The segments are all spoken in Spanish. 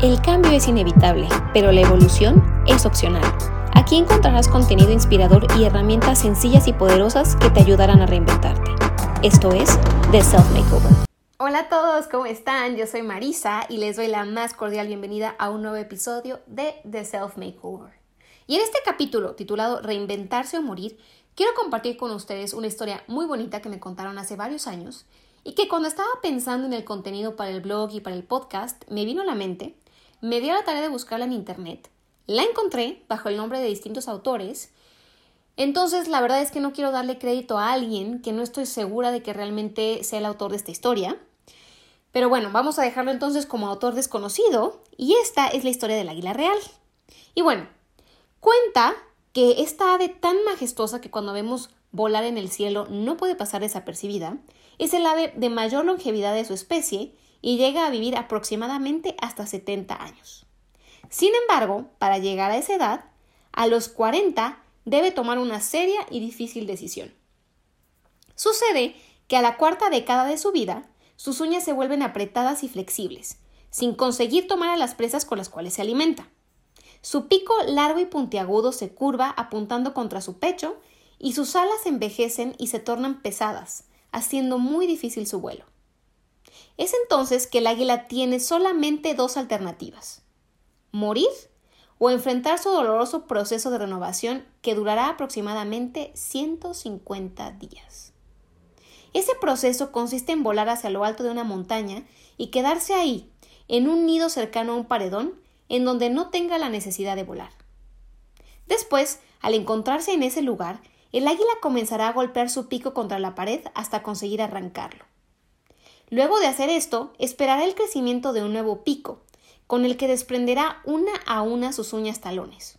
El cambio es inevitable, pero la evolución es opcional. Aquí encontrarás contenido inspirador y herramientas sencillas y poderosas que te ayudarán a reinventarte. Esto es The Self Makeover. Hola a todos, ¿cómo están? Yo soy Marisa y les doy la más cordial bienvenida a un nuevo episodio de The Self Makeover. Y en este capítulo, titulado Reinventarse o Morir, quiero compartir con ustedes una historia muy bonita que me contaron hace varios años y que cuando estaba pensando en el contenido para el blog y para el podcast me vino a la mente, me dio la tarea de buscarla en internet, la encontré bajo el nombre de distintos autores, entonces la verdad es que no quiero darle crédito a alguien que no estoy segura de que realmente sea el autor de esta historia, pero bueno, vamos a dejarlo entonces como autor desconocido y esta es la historia del águila real. Y bueno, cuenta que esta ave tan majestuosa que cuando vemos volar en el cielo no puede pasar desapercibida, es el ave de mayor longevidad de su especie y llega a vivir aproximadamente hasta 70 años. Sin embargo, para llegar a esa edad, a los 40 debe tomar una seria y difícil decisión. Sucede que a la cuarta década de su vida, sus uñas se vuelven apretadas y flexibles, sin conseguir tomar a las presas con las cuales se alimenta. Su pico largo y puntiagudo se curva apuntando contra su pecho y sus alas envejecen y se tornan pesadas, haciendo muy difícil su vuelo. Es entonces que el águila tiene solamente dos alternativas, morir o enfrentar su doloroso proceso de renovación que durará aproximadamente 150 días. Ese proceso consiste en volar hacia lo alto de una montaña y quedarse ahí, en un nido cercano a un paredón, en donde no tenga la necesidad de volar. Después, al encontrarse en ese lugar, el águila comenzará a golpear su pico contra la pared hasta conseguir arrancarlo. Luego de hacer esto, esperará el crecimiento de un nuevo pico, con el que desprenderá una a una sus uñas talones.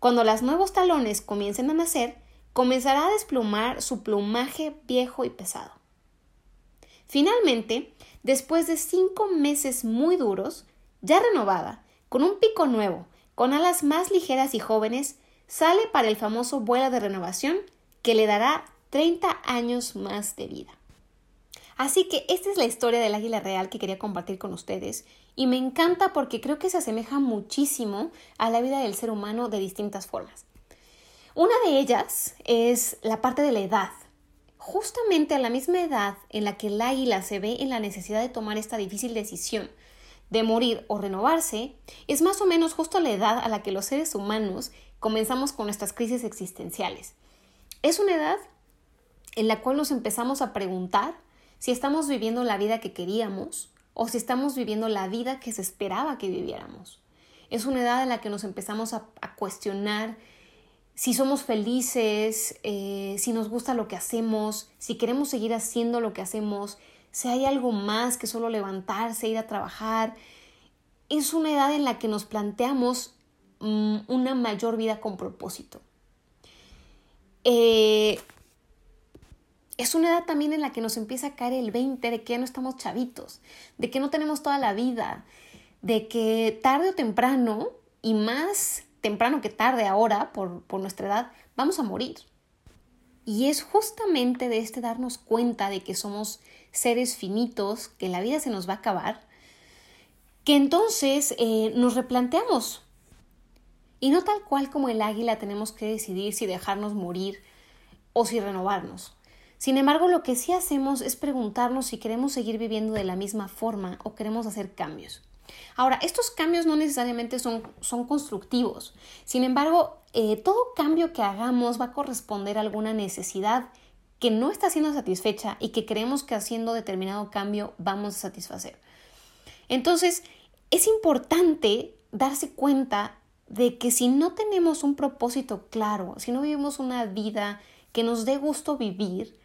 Cuando los nuevos talones comiencen a nacer, comenzará a desplumar su plumaje viejo y pesado. Finalmente, después de cinco meses muy duros, ya renovada, con un pico nuevo, con alas más ligeras y jóvenes, sale para el famoso vuelo de renovación que le dará 30 años más de vida. Así que esta es la historia del águila real que quería compartir con ustedes y me encanta porque creo que se asemeja muchísimo a la vida del ser humano de distintas formas. Una de ellas es la parte de la edad. Justamente a la misma edad en la que el águila se ve en la necesidad de tomar esta difícil decisión de morir o renovarse, es más o menos justo la edad a la que los seres humanos comenzamos con nuestras crisis existenciales. Es una edad en la cual nos empezamos a preguntar si estamos viviendo la vida que queríamos o si estamos viviendo la vida que se esperaba que viviéramos. Es una edad en la que nos empezamos a, cuestionar si somos felices, eh, si nos gusta lo que hacemos, si queremos seguir haciendo lo que hacemos, si hay algo más que solo levantarse, ir a trabajar. Es una edad en la que nos planteamos Mm, una mayor vida con propósito. Eh, es una edad también en la que nos empieza a caer el 20 de que no estamos chavitos, de que no tenemos toda la vida, de que tarde o temprano, y más temprano que tarde ahora por, por nuestra edad, vamos a morir. Y es justamente de este darnos cuenta de que somos seres finitos, que la vida se nos va a acabar, que entonces eh, nos replanteamos y no tal cual como el águila tenemos que decidir si dejarnos morir o si renovarnos. Sin embargo, lo que sí hacemos es preguntarnos si queremos seguir viviendo de la misma forma o queremos hacer cambios. Ahora, estos cambios no necesariamente son, son constructivos. Sin embargo, eh, todo cambio que hagamos va a corresponder a alguna necesidad que no está siendo satisfecha y que creemos que haciendo determinado cambio vamos a satisfacer. Entonces, es importante darse cuenta de que si no tenemos un propósito claro, si no vivimos una vida que nos dé gusto vivir,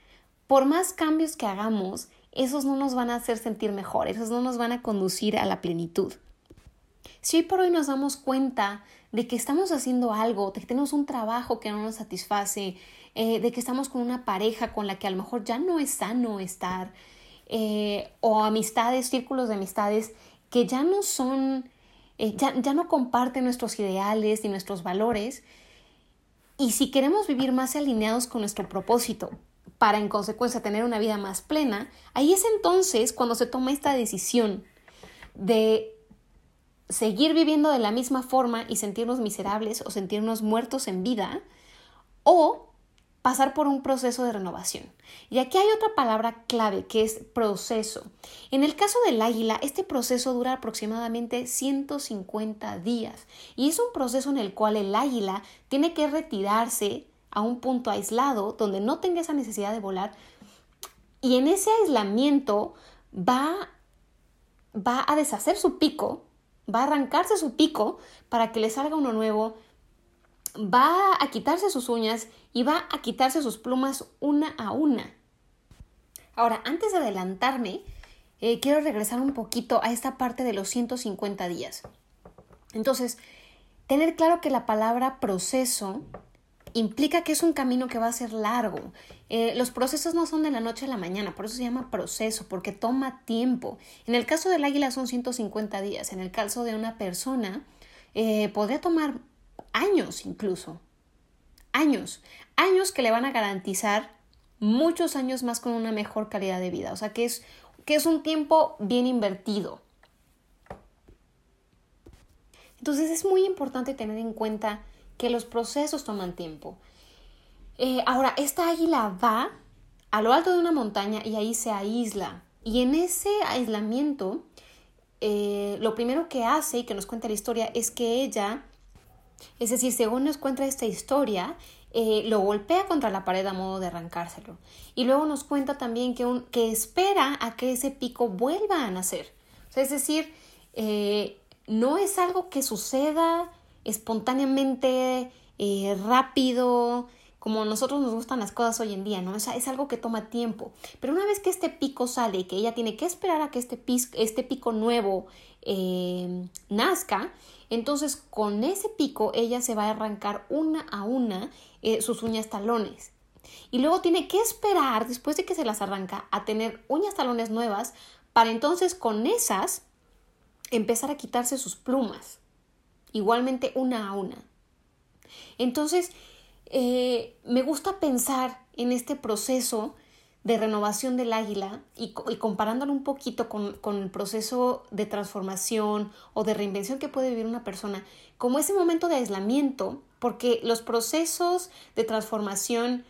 por más cambios que hagamos, esos no nos van a hacer sentir mejor, esos no nos van a conducir a la plenitud. Si hoy por hoy nos damos cuenta de que estamos haciendo algo, de que tenemos un trabajo que no nos satisface, eh, de que estamos con una pareja con la que a lo mejor ya no es sano estar, eh, o amistades, círculos de amistades que ya no son eh, ya, ya no comparte nuestros ideales y nuestros valores. Y si queremos vivir más alineados con nuestro propósito, para en consecuencia tener una vida más plena, ahí es entonces cuando se toma esta decisión de seguir viviendo de la misma forma y sentirnos miserables o sentirnos muertos en vida, o pasar por un proceso de renovación. Y aquí hay otra palabra clave que es proceso. En el caso del águila, este proceso dura aproximadamente 150 días y es un proceso en el cual el águila tiene que retirarse a un punto aislado donde no tenga esa necesidad de volar y en ese aislamiento va, va a deshacer su pico, va a arrancarse su pico para que le salga uno nuevo va a quitarse sus uñas y va a quitarse sus plumas una a una. Ahora, antes de adelantarme, eh, quiero regresar un poquito a esta parte de los 150 días. Entonces, tener claro que la palabra proceso implica que es un camino que va a ser largo. Eh, los procesos no son de la noche a la mañana, por eso se llama proceso, porque toma tiempo. En el caso del águila son 150 días, en el caso de una persona eh, podría tomar años incluso. Años. Años que le van a garantizar muchos años más con una mejor calidad de vida. O sea que es, que es un tiempo bien invertido. Entonces es muy importante tener en cuenta que los procesos toman tiempo. Eh, ahora, esta águila va a lo alto de una montaña y ahí se aísla. Y en ese aislamiento, eh, lo primero que hace y que nos cuenta la historia es que ella es decir, según nos cuenta esta historia, eh, lo golpea contra la pared a modo de arrancárselo. Y luego nos cuenta también que, un, que espera a que ese pico vuelva a nacer. es decir, no es algo que suceda espontáneamente, eh, rápido, como nosotros nos gustan las cosas hoy en día, ¿no? Es, es, algo que toma tiempo. Pero una vez que este pico sale y que ella tiene que esperar a que este, este pico nuevo nazca, entonces con ese pico ella se va a arrancar una a una eh, sus uñas talones. Y luego tiene que esperar, después de que se las arranca, a tener uñas talones nuevas para entonces con esas empezar a quitarse sus plumas. Igualmente una a una. Entonces, eh, me gusta pensar en este proceso de renovación del águila y, comparándolo un poquito con, con, el proceso de transformación o de reinvención que puede vivir una persona, como ese momento de aislamiento, porque los procesos de transformación,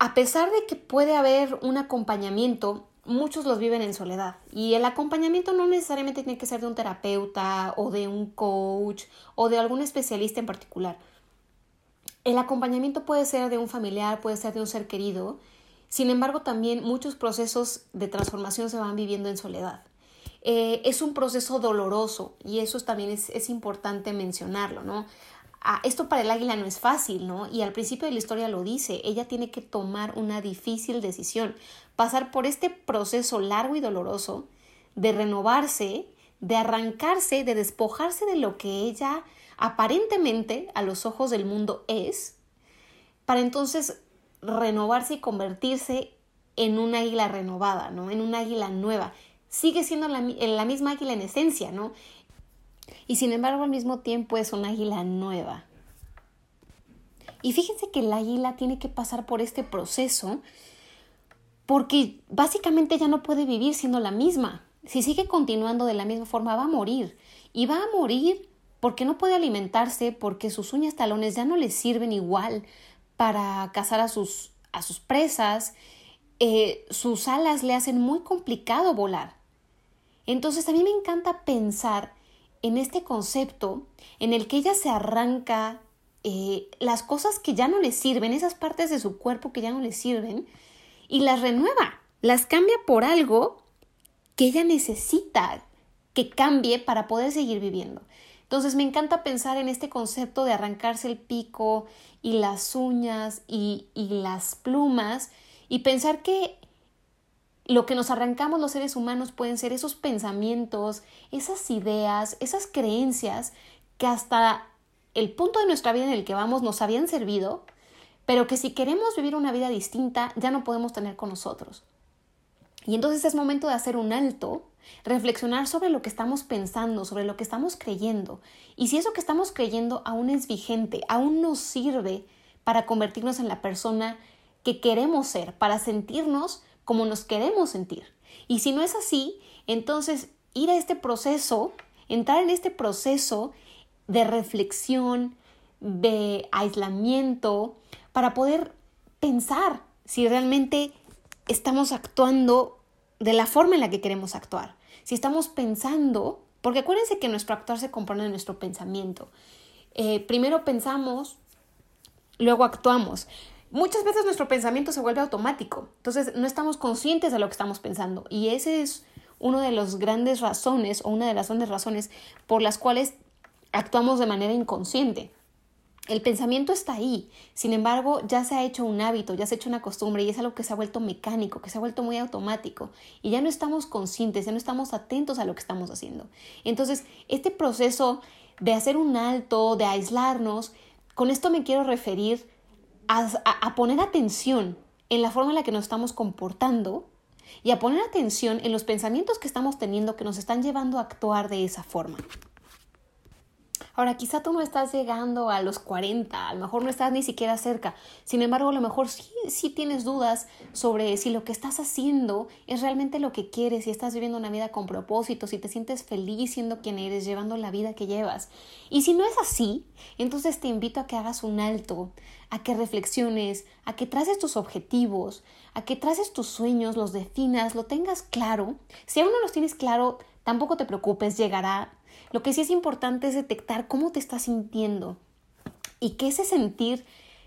a pesar de que puede haber un acompañamiento, muchos los viven en soledad y el acompañamiento no necesariamente tiene que ser de un terapeuta o de un coach o de algún especialista en particular. El acompañamiento puede ser de un familiar, puede ser de un ser querido, sin embargo, también muchos procesos de transformación se van viviendo en soledad. Eh, es un proceso doloroso y eso también es, importante mencionarlo, ¿no? Ah, esto para el águila no es fácil, ¿no? Y al principio de la historia lo dice, ella tiene que tomar una difícil decisión, pasar por este proceso largo y doloroso de renovarse, de arrancarse, de despojarse de lo que ella aparentemente a los ojos del mundo es, para entonces renovarse y convertirse en un águila renovada, ¿no? En un águila nueva. Sigue siendo la misma águila en esencia, ¿no? Y sin embargo al mismo tiempo es un águila nueva. Y fíjense que el águila tiene que pasar por este proceso porque básicamente ya no puede vivir siendo la misma. Si sigue continuando de la misma forma va a morir. Y va a morir porque no puede alimentarse, porque sus uñas talones ya no le sirven igual, para cazar a sus, a sus presas, eh, sus alas le hacen muy complicado volar. Entonces a mí me encanta pensar en este concepto en el que ella se arranca eh, las cosas que ya no le sirven, esas partes de su cuerpo que ya no le sirven, y las renueva, las cambia por algo que ella necesita que cambie para poder seguir viviendo. Entonces me encanta pensar en este concepto de arrancarse el pico y las uñas y, las plumas y pensar que lo que nos arrancamos los seres humanos pueden ser esos pensamientos, esas ideas, esas creencias que hasta el punto de nuestra vida en el que vamos nos habían servido, pero que si queremos vivir una vida distinta ya no podemos tener con nosotros. Y entonces es momento de hacer un alto, reflexionar sobre lo que estamos pensando, sobre lo que estamos creyendo. Y si eso que estamos creyendo aún es vigente, aún nos sirve para convertirnos en la persona que queremos ser, para sentirnos como nos queremos sentir. Y si no es así, entonces ir a este proceso entrar en este proceso de reflexión, de aislamiento, para poder pensar si realmente estamos actuando de la forma en la que queremos actuar. Si estamos pensando, porque acuérdense que nuestro actuar se compone de nuestro pensamiento. Eh, primero pensamos, luego actuamos. Muchas veces nuestro pensamiento se vuelve automático, entonces no estamos conscientes de lo que estamos pensando y ese es uno de las grandes razones o una de las grandes razones por las cuales actuamos de manera inconsciente. El pensamiento está ahí, sin embargo, ya se ha hecho un hábito, ya se ha hecho una costumbre y es algo que se ha vuelto mecánico, que se ha vuelto muy automático y ya no estamos conscientes, ya no estamos atentos a lo que estamos haciendo. Entonces, este proceso de hacer un alto, de aislarnos, con esto me quiero referir a, poner atención en la forma en la que nos estamos comportando y a poner atención en los pensamientos que estamos teniendo que nos están llevando a actuar de esa forma. Ahora, quizá tú no estás llegando a los 40, a lo mejor no estás ni siquiera cerca. Sin embargo, a lo mejor sí, sí tienes dudas sobre si lo que estás haciendo es realmente lo que quieres, si estás viviendo una vida con propósito, si te sientes feliz siendo quien eres, llevando la vida que llevas. Y si no es así, entonces te invito a que hagas un alto, a que reflexiones, a que traces tus objetivos, a que traces tus sueños, los definas, lo tengas claro. Si aún no los tienes claro, tampoco te preocupes, llegará lo que sí es importante es detectar cómo te estás sintiendo y que ese sentir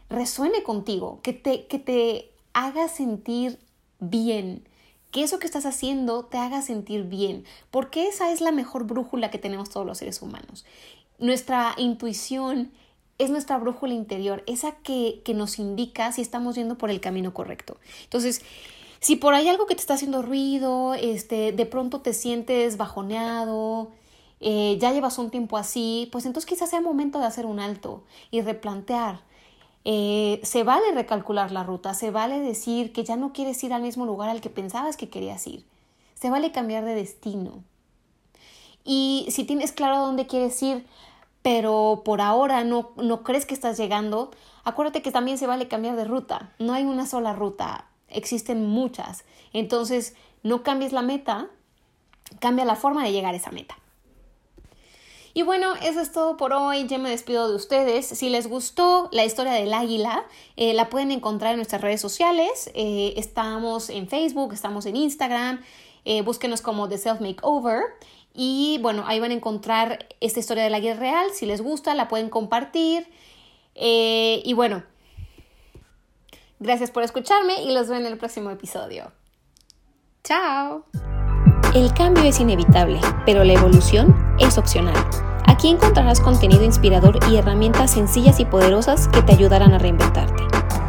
resuene contigo, que te, que te haga sentir bien, que eso que estás haciendo te haga sentir bien, porque esa es la mejor brújula que tenemos todos los seres humanos. Nuestra intuición es nuestra brújula interior, esa que, que nos indica si estamos yendo por el camino correcto. Entonces, si por ahí algo que te está haciendo ruido, este, de pronto te sientes bajoneado, eh, ya llevas un tiempo así, pues entonces quizás sea momento de hacer un alto y replantear. Eh, se vale recalcular la ruta, se vale decir que ya no quieres ir al mismo lugar al que pensabas que querías ir. Se vale cambiar de destino. Y si tienes claro dónde quieres ir, pero por ahora no, no crees que estás llegando, acuérdate que también se vale cambiar de ruta. No hay una sola ruta, existen muchas. Entonces, no cambies la meta, cambia la forma de llegar a esa meta. Y bueno, eso es todo por hoy. Ya me despido de ustedes. Si les gustó la historia del águila, eh, la pueden encontrar en nuestras redes sociales. Eh, estamos en Facebook, estamos en Instagram. Eh, búsquenos como The Self Makeover. Y bueno, ahí van a encontrar esta historia del águila real. Si les gusta, la pueden compartir. y bueno, gracias por escucharme y los veo en el próximo episodio. Chao. El cambio es inevitable, pero la evolución es opcional. Aquí encontrarás contenido inspirador y herramientas sencillas y poderosas que te ayudarán a reinventarte.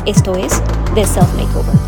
Esto es The Self Makeover.